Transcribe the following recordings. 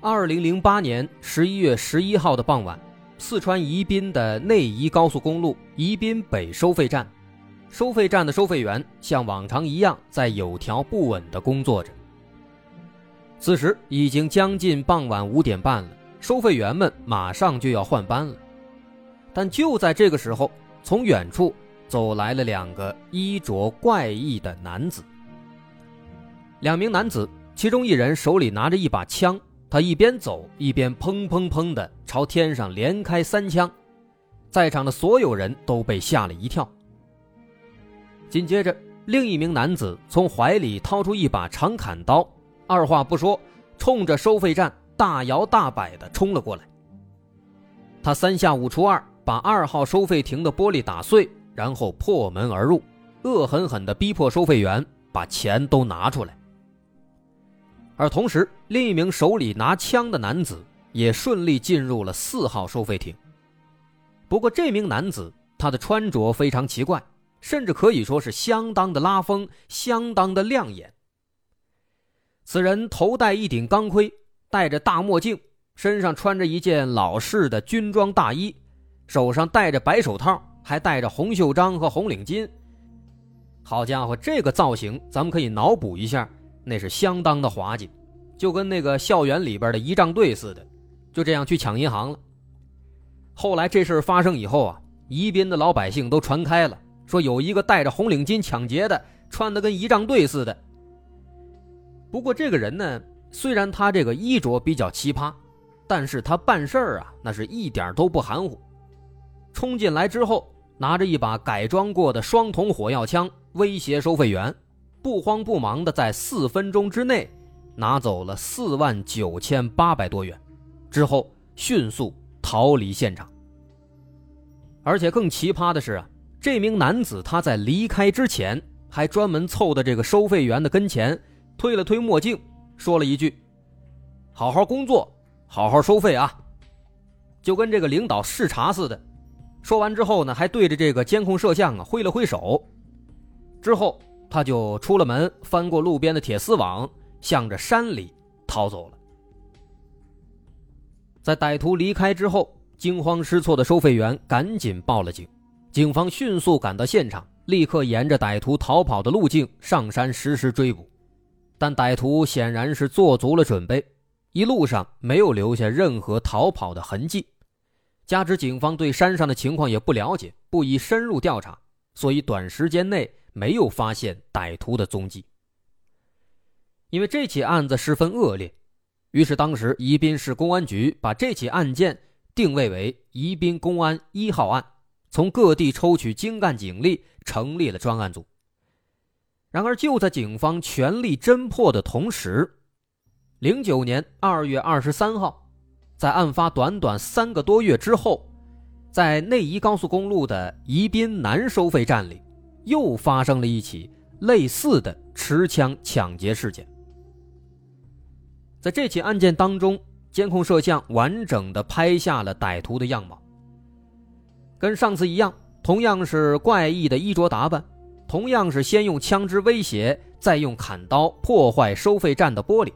二零零八年十一月十一号的傍晚，四川宜宾的内宜高速公路宜宾北收费站，收费站的收费员像往常一样在有条不紊地工作着。此时已经将近傍晚五点半了，收费员们马上就要换班了。但就在这个时候，从远处。走来了两个衣着怪异的男子。两名男子，其中一人手里拿着一把枪，他一边走一边砰砰砰的朝天上连开三枪，在场的所有人都被吓了一跳。紧接着，另一名男子从怀里掏出一把长砍刀，二话不说，冲着收费站大摇大摆的冲了过来。他三下五除二把二号收费亭的玻璃打碎。然后破门而入，恶狠狠地逼迫收费员把钱都拿出来。而同时，另一名手里拿枪的男子也顺利进入了四号收费亭。不过，这名男子他的穿着非常奇怪，甚至可以说是相当的拉风，相当的亮眼。此人头戴一顶钢盔，戴着大墨镜，身上穿着一件老式的军装大衣，手上戴着白手套。还戴着红袖章和红领巾，好家伙，这个造型咱们可以脑补一下，那是相当的滑稽，就跟那个校园里边的仪仗队似的，就这样去抢银行了。后来这事发生以后啊，宜宾的老百姓都传开了，说有一个戴着红领巾抢劫的，穿的跟仪仗队似的。不过这个人呢，虽然他这个衣着比较奇葩，但是他办事儿啊，那是一点都不含糊，冲进来之后。拿着一把改装过的双筒火药枪威胁收费员，不慌不忙的在四分钟之内拿走了四万九千八百多元，之后迅速逃离现场。而且更奇葩的是啊，这名男子他在离开之前还专门凑到这个收费员的跟前，推了推墨镜，说了一句：“好好工作，好好收费啊！”就跟这个领导视察似的。说完之后呢，还对着这个监控摄像啊挥了挥手，之后他就出了门，翻过路边的铁丝网，向着山里逃走了。在歹徒离开之后，惊慌失措的收费员赶紧报了警，警方迅速赶到现场，立刻沿着歹徒逃跑的路径上山实施追捕，但歹徒显然是做足了准备，一路上没有留下任何逃跑的痕迹。加之警方对山上的情况也不了解，不宜深入调查，所以短时间内没有发现歹徒的踪迹。因为这起案子十分恶劣，于是当时宜宾市公安局把这起案件定位为宜宾公安一号案，从各地抽取精干警力，成立了专案组。然而，就在警方全力侦破的同时，零九年二月二十三号。在案发短短三个多月之后，在内宜高速公路的宜宾南收费站里，又发生了一起类似的持枪抢劫事件。在这起案件当中，监控摄像完整的拍下了歹徒的样貌，跟上次一样，同样是怪异的衣着打扮，同样是先用枪支威胁，再用砍刀破坏收费站的玻璃，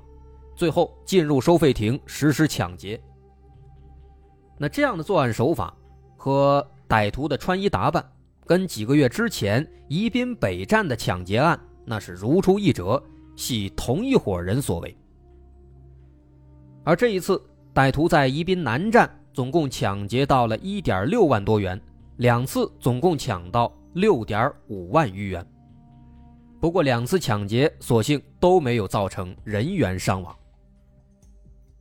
最后进入收费亭实施抢劫。那这样的作案手法和歹徒的穿衣打扮，跟几个月之前宜宾北站的抢劫案那是如出一辙，系同一伙人所为。而这一次，歹徒在宜宾南站总共抢劫到了一点六万多元，两次总共抢到六点五万余元。不过两次抢劫所幸都没有造成人员伤亡。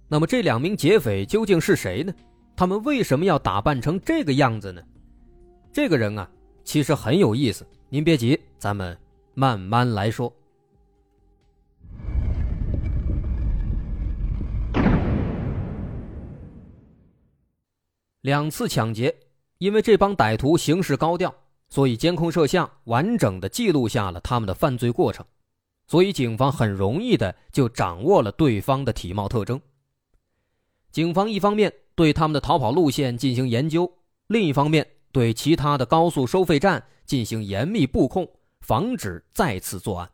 那么这两名劫匪究竟是谁呢？他们为什么要打扮成这个样子呢？这个人啊，其实很有意思。您别急，咱们慢慢来说。两次抢劫，因为这帮歹徒行事高调，所以监控摄像完整的记录下了他们的犯罪过程，所以警方很容易的就掌握了对方的体貌特征。警方一方面对他们的逃跑路线进行研究，另一方面对其他的高速收费站进行严密布控，防止再次作案。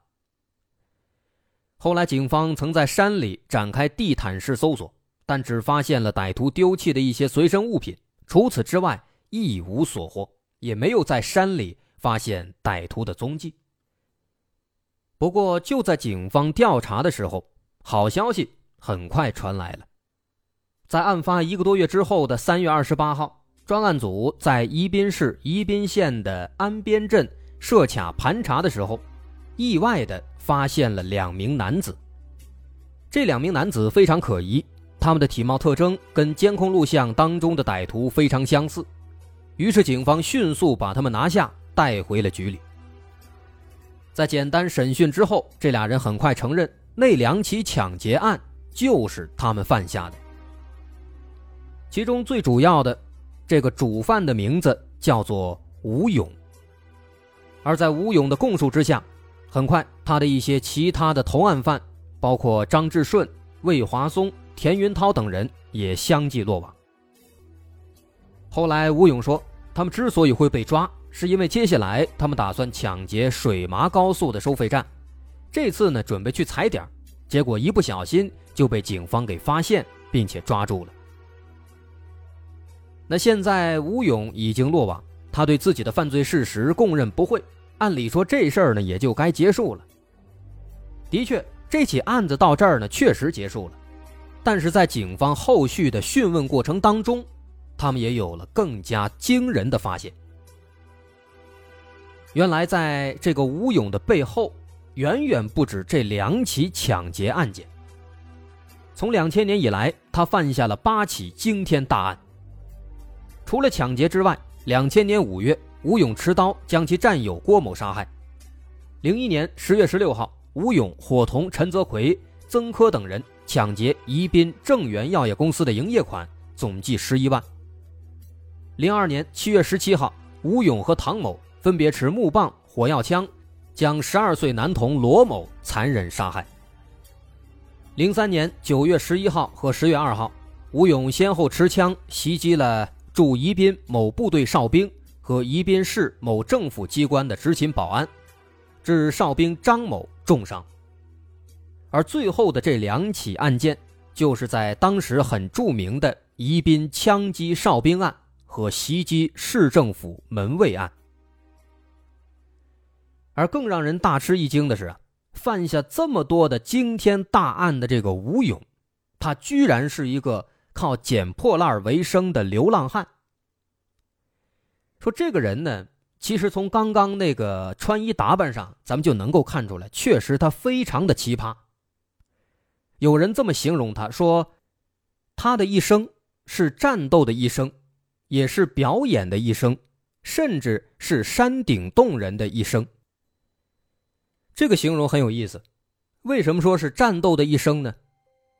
后来，警方曾在山里展开地毯式搜索，但只发现了歹徒丢弃的一些随身物品，除此之外一无所获，也没有在山里发现歹徒的踪迹。不过，就在警方调查的时候，好消息很快传来了。在案发一个多月之后的三月二十八号，专案组在宜宾市宜宾县的安边镇设卡盘查的时候，意外的。发现了两名男子，这两名男子非常可疑，他们的体貌特征跟监控录像当中的歹徒非常相似，于是警方迅速把他们拿下，带回了局里。在简单审讯之后，这俩人很快承认那两起抢劫案就是他们犯下的。其中最主要的，这个主犯的名字叫做吴勇，而在吴勇的供述之下。很快，他的一些其他的同案犯，包括张志顺、魏华松、田云涛等人，也相继落网。后来，吴勇说，他们之所以会被抓，是因为接下来他们打算抢劫水麻高速的收费站，这次呢，准备去踩点，结果一不小心就被警方给发现，并且抓住了。那现在，吴勇已经落网，他对自己的犯罪事实供认不讳。按理说这事儿呢也就该结束了。的确，这起案子到这儿呢确实结束了，但是在警方后续的讯问过程当中，他们也有了更加惊人的发现。原来，在这个吴勇的背后，远远不止这两起抢劫案件。从两千年以来，他犯下了八起惊天大案。除了抢劫之外，两千年五月。吴勇持刀将其战友郭某杀害。零一年十月十六号，吴勇伙同陈泽奎、曾科等人抢劫宜宾正源药业公司的营业款，总计十一万。零二年七月十七号，吴勇和唐某分别持木棒、火药枪，将十二岁男童罗某残忍杀害。零三年九月十一号和十月二号，吴勇先后持枪袭击了驻宜宾某部队哨兵。和宜宾市某政府机关的执勤保安，致哨兵张某重伤。而最后的这两起案件，就是在当时很著名的宜宾枪击哨兵案和袭击市政府门卫案。而更让人大吃一惊的是，犯下这么多的惊天大案的这个吴勇，他居然是一个靠捡破烂为生的流浪汉。说这个人呢，其实从刚刚那个穿衣打扮上，咱们就能够看出来，确实他非常的奇葩。有人这么形容他说，他的一生是战斗的一生，也是表演的一生，甚至是山顶洞人的一生。这个形容很有意思。为什么说是战斗的一生呢？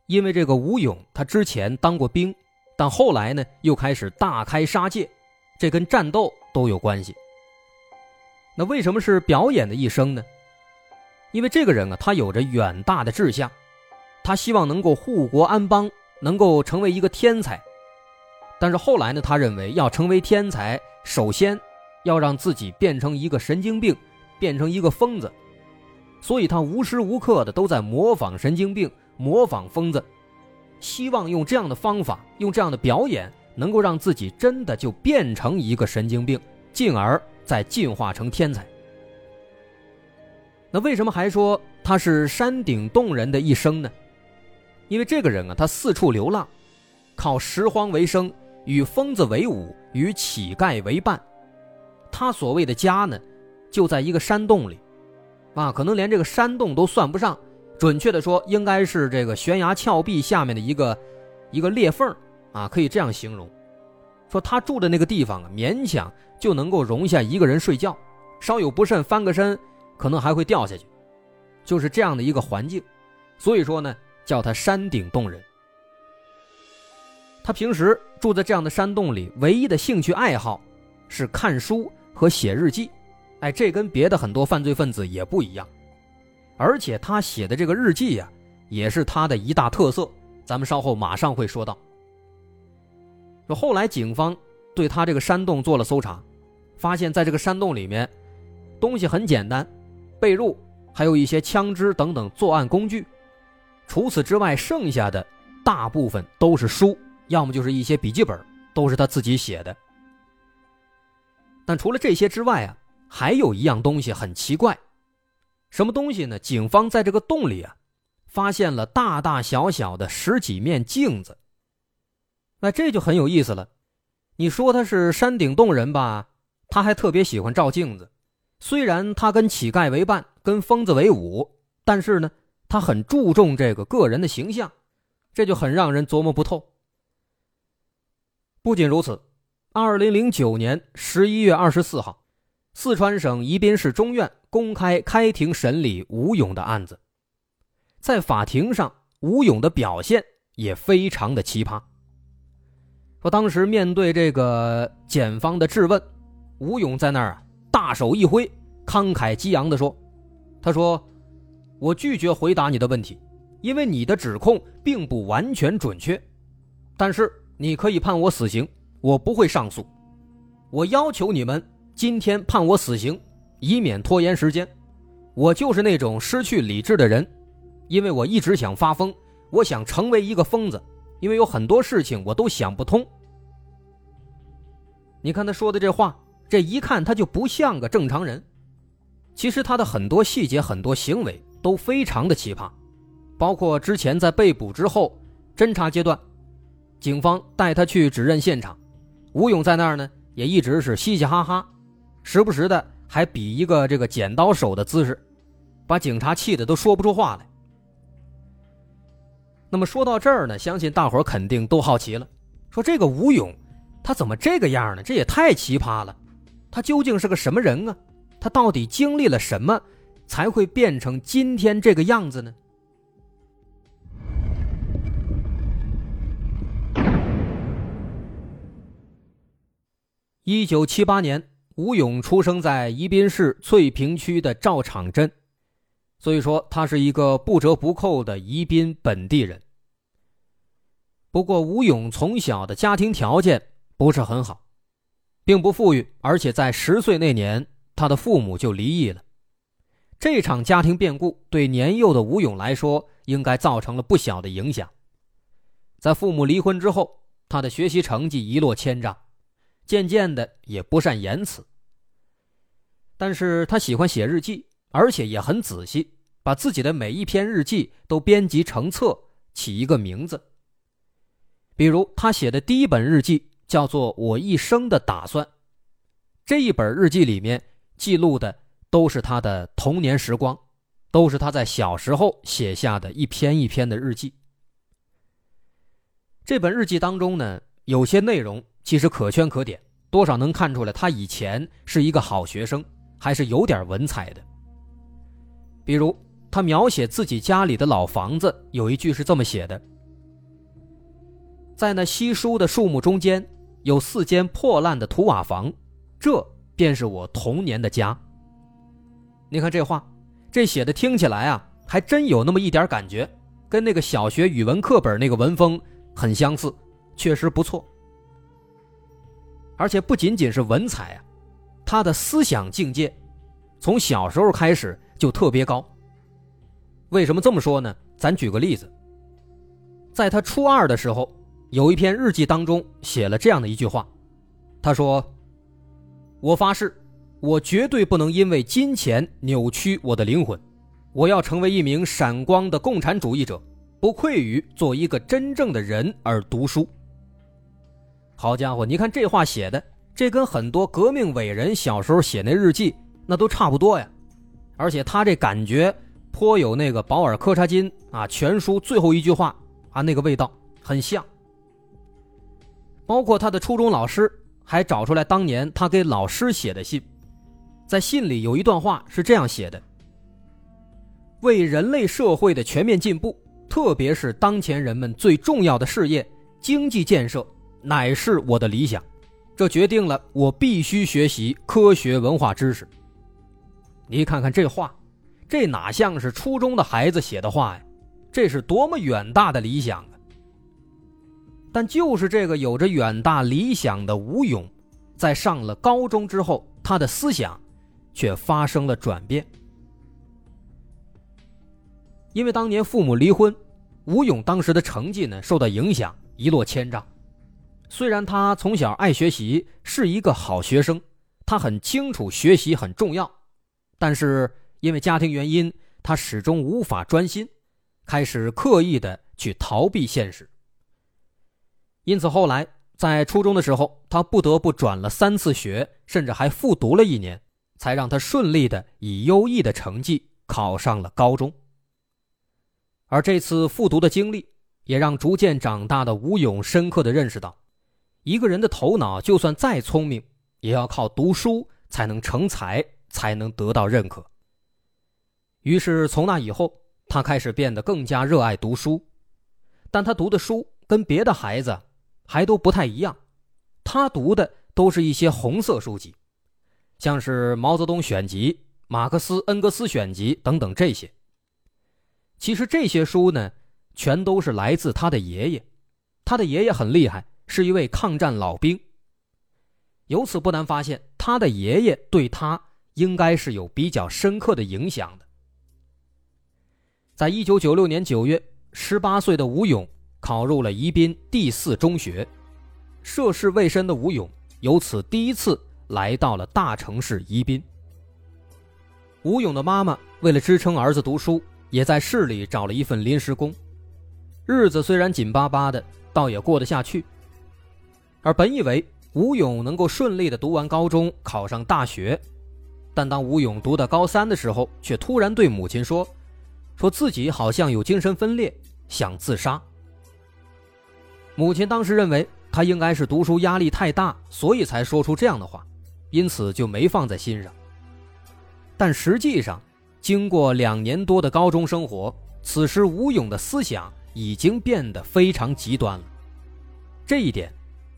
因为这个吴勇他之前当过兵，但后来呢又开始大开杀戒。这跟战斗都有关系。那为什么是表演的一生呢？因为这个人啊，他有着远大的志向，他希望能够护国安邦，能够成为一个天才。但是后来呢，他认为要成为天才，首先要让自己变成一个神经病，变成一个疯子。所以他无时无刻的都在模仿神经病，模仿疯子，希望用这样的方法，用这样的表演。能够让自己真的就变成一个神经病，进而再进化成天才。那为什么还说他是山顶洞人的一生呢？因为这个人啊，他四处流浪，靠拾荒为生，与疯子为伍，与乞丐为伴。他所谓的家呢，就在一个山洞里，啊，可能连这个山洞都算不上，准确的说，应该是这个悬崖峭壁下面的一个一个裂缝。啊，可以这样形容，说他住的那个地方啊，勉强就能够容下一个人睡觉，稍有不慎翻个身，可能还会掉下去，就是这样的一个环境，所以说呢，叫他山顶洞人。他平时住在这样的山洞里，唯一的兴趣爱好是看书和写日记。哎，这跟别的很多犯罪分子也不一样。而且他写的这个日记呀，也是他的一大特色。咱们稍后马上会说到。说后来警方对他这个山洞做了搜查，发现在这个山洞里面，东西很简单，被褥，还有一些枪支等等作案工具。除此之外，剩下的大部分都是书，要么就是一些笔记本，都是他自己写的。但除了这些之外啊，还有一样东西很奇怪。什么东西呢？警方在这个洞里啊，发现了大大小小的十几面镜子。那这就很有意思了。你说他是山顶洞人吧，他还特别喜欢照镜子。虽然他跟乞丐为伴，跟疯子为伍，但是呢，他很注重这个个人的形象，这就很让人琢磨不透。不仅如此，二零零九年十一月二十四号。四川省宜宾市中院公开开庭审理吴勇的案子，在法庭上，吴勇的表现也非常的奇葩。说当时面对这个检方的质问，吴勇在那儿啊，大手一挥，慷慨激昂地说：“他说，我拒绝回答你的问题，因为你的指控并不完全准确。但是你可以判我死刑，我不会上诉。我要求你们。”今天判我死刑，以免拖延时间。我就是那种失去理智的人，因为我一直想发疯，我想成为一个疯子，因为有很多事情我都想不通。你看他说的这话，这一看他就不像个正常人。其实他的很多细节、很多行为都非常的奇葩，包括之前在被捕之后，侦查阶段，警方带他去指认现场，吴勇在那儿呢，也一直是嘻嘻哈哈。时不时的还比一个这个剪刀手的姿势，把警察气的都说不出话来。那么说到这儿呢，相信大伙肯定都好奇了，说这个吴勇，他怎么这个样呢？这也太奇葩了，他究竟是个什么人啊？他到底经历了什么，才会变成今天这个样子呢？一九七八年。吴勇出生在宜宾市翠屏区的赵场镇，所以说他是一个不折不扣的宜宾本地人。不过，吴勇从小的家庭条件不是很好，并不富裕，而且在十岁那年，他的父母就离异了。这场家庭变故对年幼的吴勇来说，应该造成了不小的影响。在父母离婚之后，他的学习成绩一落千丈。渐渐的也不善言辞，但是他喜欢写日记，而且也很仔细，把自己的每一篇日记都编辑成册，起一个名字。比如他写的第一本日记叫做《我一生的打算》，这一本日记里面记录的都是他的童年时光，都是他在小时候写下的一篇一篇的日记。这本日记当中呢，有些内容。其实可圈可点，多少能看出来他以前是一个好学生，还是有点文采的。比如他描写自己家里的老房子，有一句是这么写的：“在那稀疏的树木中间，有四间破烂的土瓦房，这便是我童年的家。”你看这话，这写的听起来啊，还真有那么一点感觉，跟那个小学语文课本那个文风很相似，确实不错。而且不仅仅是文采啊，他的思想境界，从小时候开始就特别高。为什么这么说呢？咱举个例子，在他初二的时候，有一篇日记当中写了这样的一句话，他说：“我发誓，我绝对不能因为金钱扭曲我的灵魂，我要成为一名闪光的共产主义者，不愧于做一个真正的人而读书。”好家伙，你看这话写的，这跟很多革命伟人小时候写那日记那都差不多呀。而且他这感觉颇有那个保尔柯察金啊全书最后一句话啊那个味道很像。包括他的初中老师还找出来当年他给老师写的信，在信里有一段话是这样写的：为人类社会的全面进步，特别是当前人们最重要的事业。经济建设乃是我的理想，这决定了我必须学习科学文化知识。你看看这话，这哪像是初中的孩子写的话呀？这是多么远大的理想啊！但就是这个有着远大理想的吴勇，在上了高中之后，他的思想却发生了转变。因为当年父母离婚，吴勇当时的成绩呢受到影响，一落千丈。虽然他从小爱学习，是一个好学生，他很清楚学习很重要，但是因为家庭原因，他始终无法专心，开始刻意的去逃避现实。因此后来在初中的时候，他不得不转了三次学，甚至还复读了一年，才让他顺利的以优异的成绩考上了高中。而这次复读的经历，也让逐渐长大的吴勇深刻的认识到，一个人的头脑就算再聪明，也要靠读书才能成才，才能得到认可。于是从那以后，他开始变得更加热爱读书，但他读的书跟别的孩子还都不太一样，他读的都是一些红色书籍，像是毛泽东选集、马克思、恩格斯选集等等这些。其实这些书呢，全都是来自他的爷爷。他的爷爷很厉害，是一位抗战老兵。由此不难发现，他的爷爷对他应该是有比较深刻的影响的。在一九九六年九月，十八岁的吴勇考入了宜宾第四中学。涉世未深的吴勇由此第一次来到了大城市宜宾。吴勇的妈妈为了支撑儿子读书。也在市里找了一份临时工，日子虽然紧巴巴的，倒也过得下去。而本以为吴勇能够顺利的读完高中，考上大学，但当吴勇读到高三的时候，却突然对母亲说：“说自己好像有精神分裂，想自杀。”母亲当时认为他应该是读书压力太大，所以才说出这样的话，因此就没放在心上。但实际上，经过两年多的高中生活，此时吴勇的思想已经变得非常极端了。这一点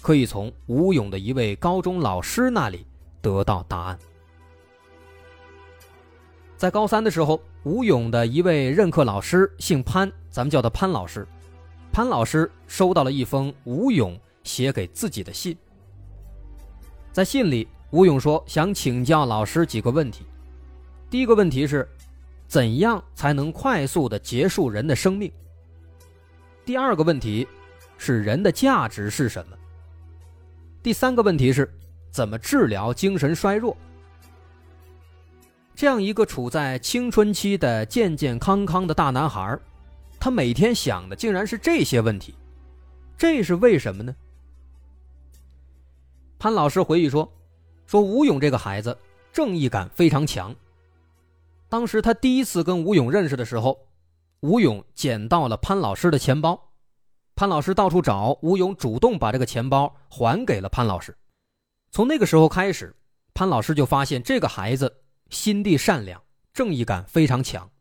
可以从吴勇的一位高中老师那里得到答案。在高三的时候，吴勇的一位任课老师姓潘，咱们叫他潘老师。潘老师收到了一封吴勇写给自己的信，在信里，吴勇说想请教老师几个问题。第一个问题是。怎样才能快速的结束人的生命？第二个问题是人的价值是什么？第三个问题是怎么治疗精神衰弱？这样一个处在青春期的健健康康的大男孩，他每天想的竟然是这些问题，这是为什么呢？潘老师回忆说：“说吴勇这个孩子正义感非常强。”当时他第一次跟吴勇认识的时候，吴勇捡到了潘老师的钱包，潘老师到处找，吴勇主动把这个钱包还给了潘老师。从那个时候开始，潘老师就发现这个孩子心地善良，正义感非常强，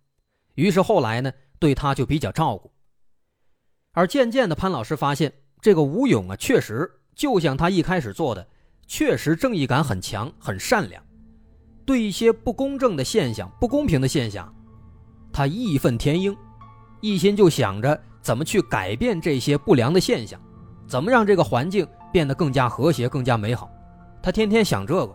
于是后来呢，对他就比较照顾。而渐渐的，潘老师发现这个吴勇啊，确实就像他一开始做的，确实正义感很强，很善良。对一些不公正的现象、不公平的现象，他义愤填膺，一心就想着怎么去改变这些不良的现象，怎么让这个环境变得更加和谐、更加美好。他天天想这个，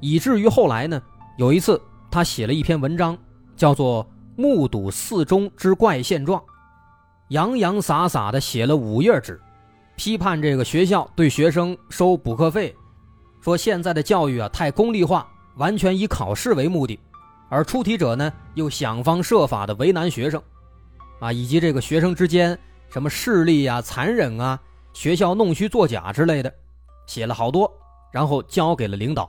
以至于后来呢，有一次他写了一篇文章，叫做《目睹四中之怪现状》，洋洋洒洒的写了五页纸，批判这个学校对学生收补课费。说现在的教育啊太功利化，完全以考试为目的，而出题者呢又想方设法的为难学生，啊，以及这个学生之间什么势力啊、残忍啊、学校弄虚作假之类的，写了好多，然后交给了领导，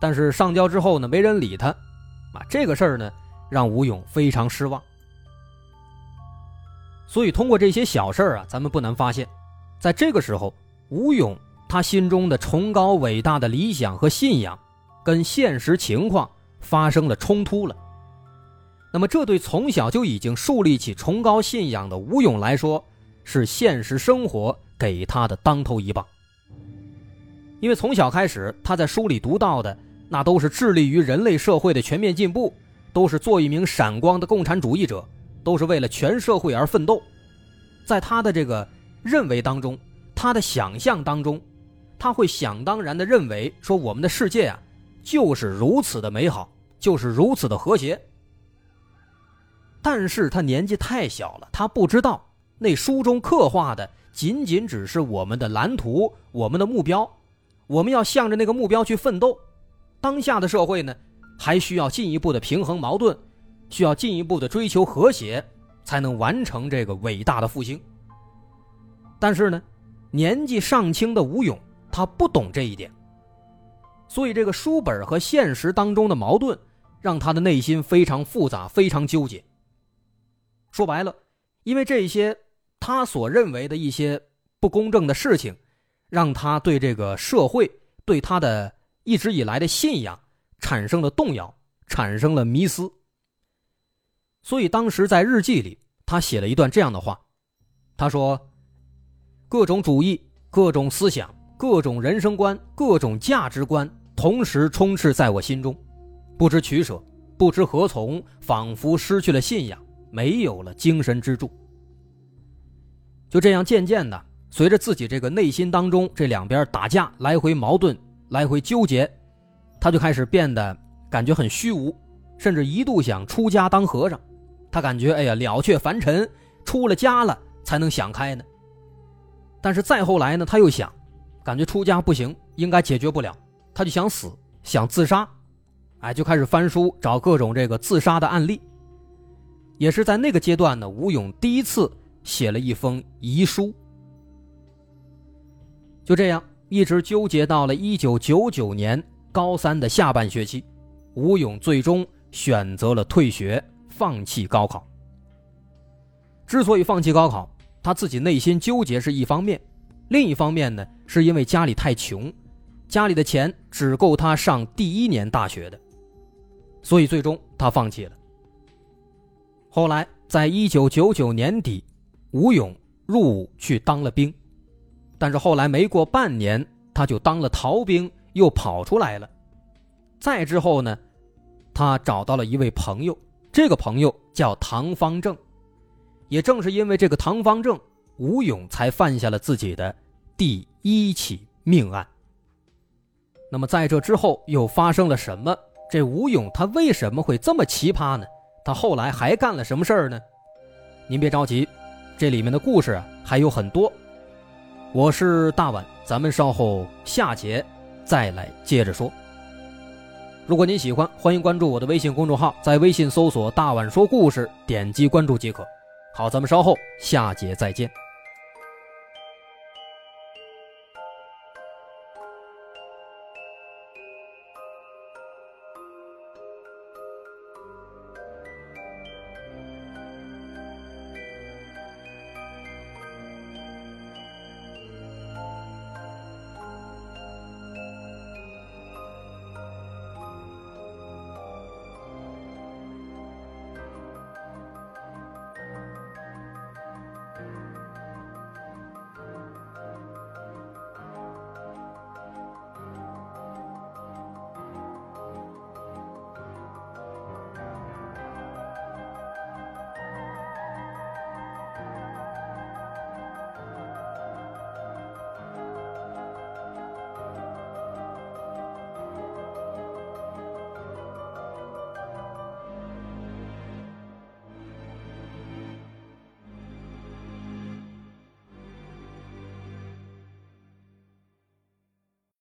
但是上交之后呢，没人理他，啊，这个事儿呢让吴勇非常失望。所以通过这些小事儿啊，咱们不难发现，在这个时候，吴勇。他心中的崇高伟大的理想和信仰，跟现实情况发生了冲突了。那么，这对从小就已经树立起崇高信仰的吴勇来说，是现实生活给他的当头一棒。因为从小开始，他在书里读到的那都是致力于人类社会的全面进步，都是做一名闪光的共产主义者，都是为了全社会而奋斗。在他的这个认为当中，他的想象当中，他会想当然的认为说，我们的世界啊，就是如此的美好，就是如此的和谐。但是他年纪太小了，他不知道那书中刻画的仅仅只是我们的蓝图，我们的目标。我们要向着那个目标去奋斗。当下的社会呢，还需要进一步的平衡矛盾，需要进一步的追求和谐，才能完成这个伟大的复兴。但是呢，年纪尚轻的吴勇他不懂这一点，所以这个书本和现实当中的矛盾，让他的内心非常复杂，非常纠结。说白了，因为这些他所认为的一些不公正的事情。让他对这个社会、对他的一直以来的信仰产生了动摇，产生了迷思。所以当时在日记里，他写了一段这样的话：“他说，各种主义、各种思想、各种人生观、各种价值观同时充斥在我心中，不知取舍，不知何从，仿佛失去了信仰，没有了精神支柱。就这样，渐渐的。”随着自己这个内心当中这两边打架，来回矛盾，来回纠结，他就开始变得感觉很虚无，甚至一度想出家当和尚。他感觉哎呀了却凡尘，出了家了才能想开呢。但是再后来呢，他又想，感觉出家不行，应该解决不了，他就想死，想自杀，哎，就开始翻书找各种这个自杀的案例。也是在那个阶段呢，吴勇第一次写了一封遗书。就这样，一直纠结到了一九九九年高三的下半学期，吴勇最终选择了退学，放弃高考。之所以放弃高考，他自己内心纠结是一方面，另一方面呢，是因为家里太穷，家里的钱只够他上第一年大学的，所以最终他放弃了。后来，在一九九九年底，吴勇入伍去当了兵。但是后来没过半年，他就当了逃兵，又跑出来了。再之后呢，他找到了一位朋友，这个朋友叫唐方正。也正是因为这个唐方正，吴勇才犯下了自己的第一起命案。那么在这之后又发生了什么？这吴勇他为什么会这么奇葩呢？他后来还干了什么事儿呢？您别着急，这里面的故事还有很多。我是大碗，咱们稍后下节再来接着说。如果您喜欢，欢迎关注我的微信公众号，在微信搜索“大碗说故事”，点击关注即可。好，咱们稍后下节再见。